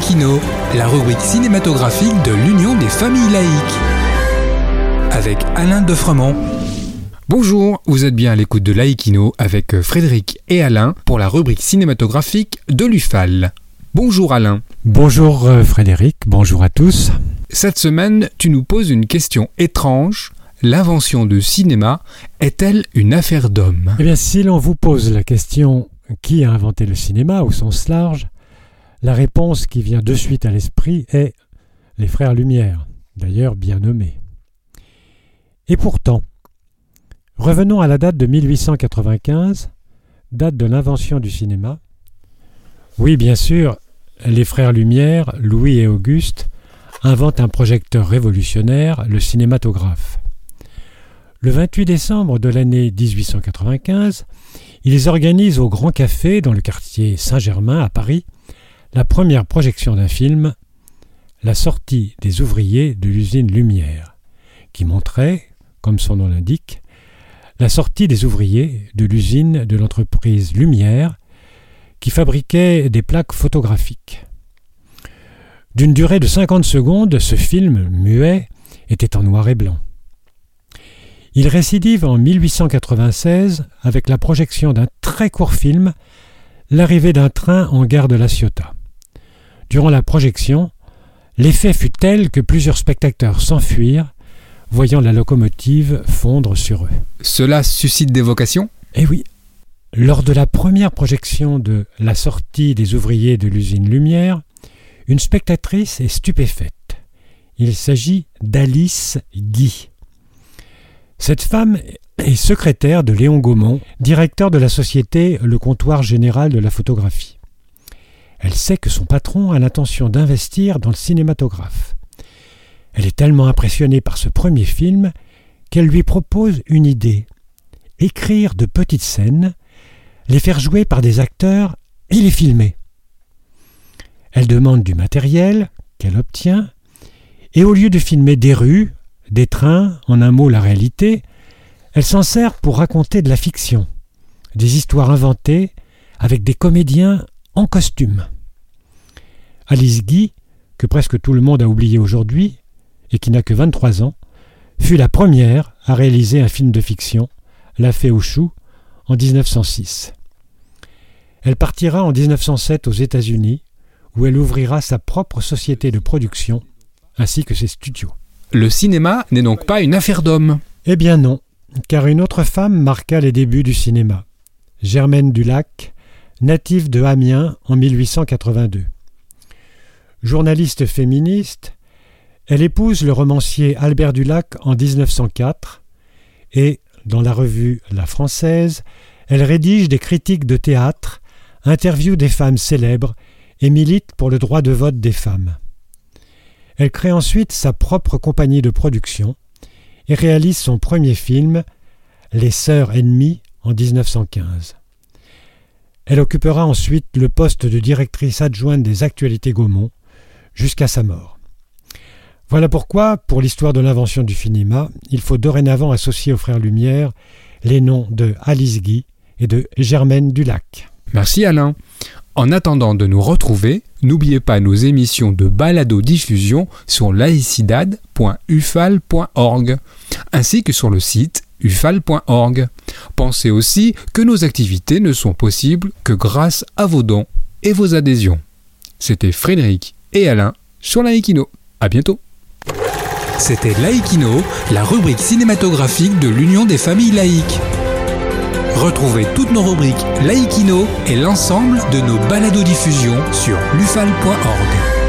Laïkino, la rubrique cinématographique de l'Union des familles laïques. Avec Alain Defremont. Bonjour, vous êtes bien à l'écoute de Laïkino avec Frédéric et Alain pour la rubrique cinématographique de l'UFAL. Bonjour Alain. Bonjour euh, Frédéric, bonjour à tous. Cette semaine, tu nous poses une question étrange. L'invention du cinéma est-elle une affaire d'homme Eh bien, si l'on vous pose la question qui a inventé le cinéma au sens large, la réponse qui vient de suite à l'esprit est les frères Lumière, d'ailleurs bien nommés. Et pourtant, revenons à la date de 1895, date de l'invention du cinéma. Oui, bien sûr, les frères Lumière, Louis et Auguste, inventent un projecteur révolutionnaire, le cinématographe. Le 28 décembre de l'année 1895, ils organisent au Grand Café, dans le quartier Saint-Germain, à Paris, la première projection d'un film, La sortie des ouvriers de l'usine Lumière, qui montrait, comme son nom l'indique, la sortie des ouvriers de l'usine de l'entreprise Lumière, qui fabriquait des plaques photographiques. D'une durée de 50 secondes, ce film, muet, était en noir et blanc. Il récidive en 1896 avec la projection d'un très court film, L'arrivée d'un train en gare de La Ciotat. Durant la projection, l'effet fut tel que plusieurs spectateurs s'enfuirent, voyant la locomotive fondre sur eux. Cela suscite des vocations? Eh oui. Lors de la première projection de La sortie des ouvriers de l'usine Lumière, une spectatrice est stupéfaite. Il s'agit d'Alice Guy. Cette femme est secrétaire de Léon Gaumont, directeur de la société Le Comptoir Général de la Photographie. Elle sait que son patron a l'intention d'investir dans le cinématographe. Elle est tellement impressionnée par ce premier film qu'elle lui propose une idée écrire de petites scènes, les faire jouer par des acteurs et les filmer. Elle demande du matériel qu'elle obtient, et au lieu de filmer des rues, des trains, en un mot la réalité, elle s'en sert pour raconter de la fiction, des histoires inventées avec des comédiens en costume. Alice Guy, que presque tout le monde a oublié aujourd'hui, et qui n'a que 23 ans, fut la première à réaliser un film de fiction, La Fée aux choux, en 1906. Elle partira en 1907 aux États-Unis, où elle ouvrira sa propre société de production, ainsi que ses studios. Le cinéma n'est donc pas une affaire d'homme. Eh bien non, car une autre femme marqua les débuts du cinéma, Germaine Dulac, native de Amiens en 1882. Journaliste féministe, elle épouse le romancier Albert Dulac en 1904 et, dans la revue La Française, elle rédige des critiques de théâtre, interviewe des femmes célèbres et milite pour le droit de vote des femmes. Elle crée ensuite sa propre compagnie de production et réalise son premier film, Les Sœurs ennemies, en 1915. Elle occupera ensuite le poste de directrice adjointe des actualités Gaumont jusqu'à sa mort. Voilà pourquoi, pour l'histoire de l'invention du cinéma, il faut dorénavant associer aux frères Lumière les noms de Alice Guy et de Germaine Dulac. Merci Alain. En attendant de nous retrouver, n'oubliez pas nos émissions de balado-diffusion sur laicidad.ufal.org ainsi que sur le site ufal.org. Pensez aussi que nos activités ne sont possibles que grâce à vos dons et vos adhésions. C'était Frédéric et Alain sur Laïkino. À bientôt. C'était Laïkino, la rubrique cinématographique de l'Union des familles laïques. Retrouvez toutes nos rubriques Laïkino et l'ensemble de nos balados diffusions sur lufal.org.